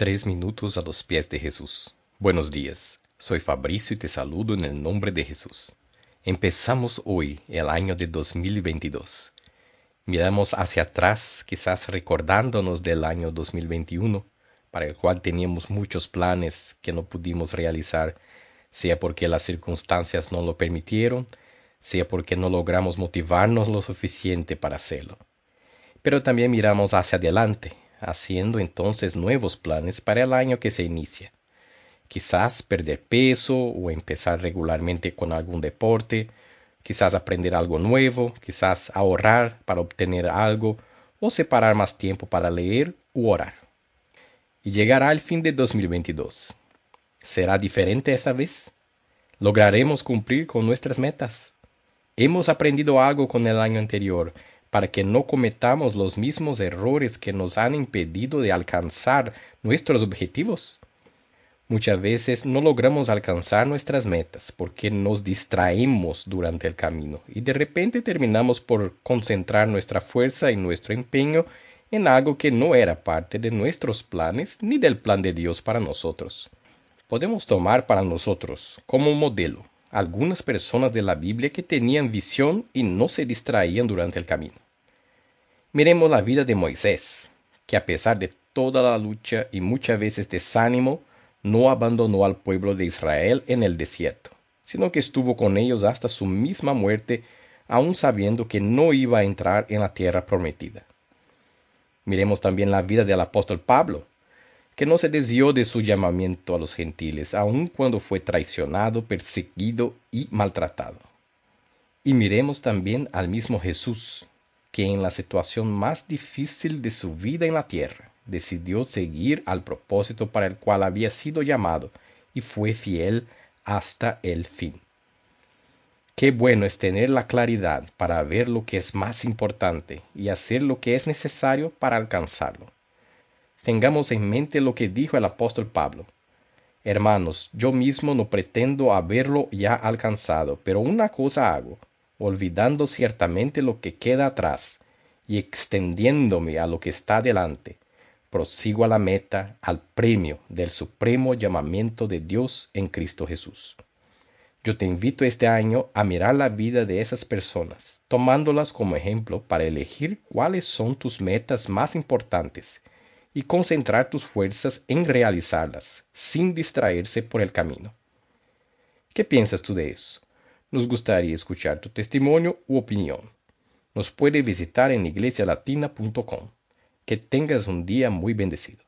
Tres minutos a los pies de Jesús. Buenos días, soy Fabricio y te saludo en el nombre de Jesús. Empezamos hoy el año de 2022. Miramos hacia atrás, quizás recordándonos del año 2021, para el cual teníamos muchos planes que no pudimos realizar, sea porque las circunstancias no lo permitieron, sea porque no logramos motivarnos lo suficiente para hacerlo. Pero también miramos hacia adelante, haciendo entonces nuevos planes para el año que se inicia. Quizás perder peso o empezar regularmente con algún deporte, quizás aprender algo nuevo, quizás ahorrar para obtener algo o separar más tiempo para leer u orar. Y llegará el fin de 2022. ¿Será diferente esta vez? ¿Lograremos cumplir con nuestras metas? ¿Hemos aprendido algo con el año anterior para que no cometamos los mismos errores que nos han impedido de alcanzar nuestros objetivos. Muchas veces no logramos alcanzar nuestras metas porque nos distraemos durante el camino y de repente terminamos por concentrar nuestra fuerza y nuestro empeño en algo que no era parte de nuestros planes ni del plan de Dios para nosotros. Podemos tomar para nosotros como modelo algunas personas de la Biblia que tenían visión y no se distraían durante el camino. Miremos la vida de Moisés, que a pesar de toda la lucha y muchas veces desánimo, no abandonó al pueblo de Israel en el desierto, sino que estuvo con ellos hasta su misma muerte, aun sabiendo que no iba a entrar en la tierra prometida. Miremos también la vida del apóstol Pablo, que no se desvió de su llamamiento a los gentiles, aun cuando fue traicionado, perseguido y maltratado. Y miremos también al mismo Jesús, que en la situación más difícil de su vida en la tierra, decidió seguir al propósito para el cual había sido llamado y fue fiel hasta el fin. Qué bueno es tener la claridad para ver lo que es más importante y hacer lo que es necesario para alcanzarlo. Tengamos en mente lo que dijo el apóstol Pablo. Hermanos, yo mismo no pretendo haberlo ya alcanzado, pero una cosa hago, olvidando ciertamente lo que queda atrás y extendiéndome a lo que está delante, prosigo a la meta, al premio del supremo llamamiento de Dios en Cristo Jesús. Yo te invito este año a mirar la vida de esas personas, tomándolas como ejemplo para elegir cuáles son tus metas más importantes y concentrar tus fuerzas en realizarlas, sin distraerse por el camino. ¿Qué piensas tú de eso? Nos gustaría escuchar tu testimonio u opinión. Nos puede visitar en iglesialatina.com. Que tengas un día muy bendecido.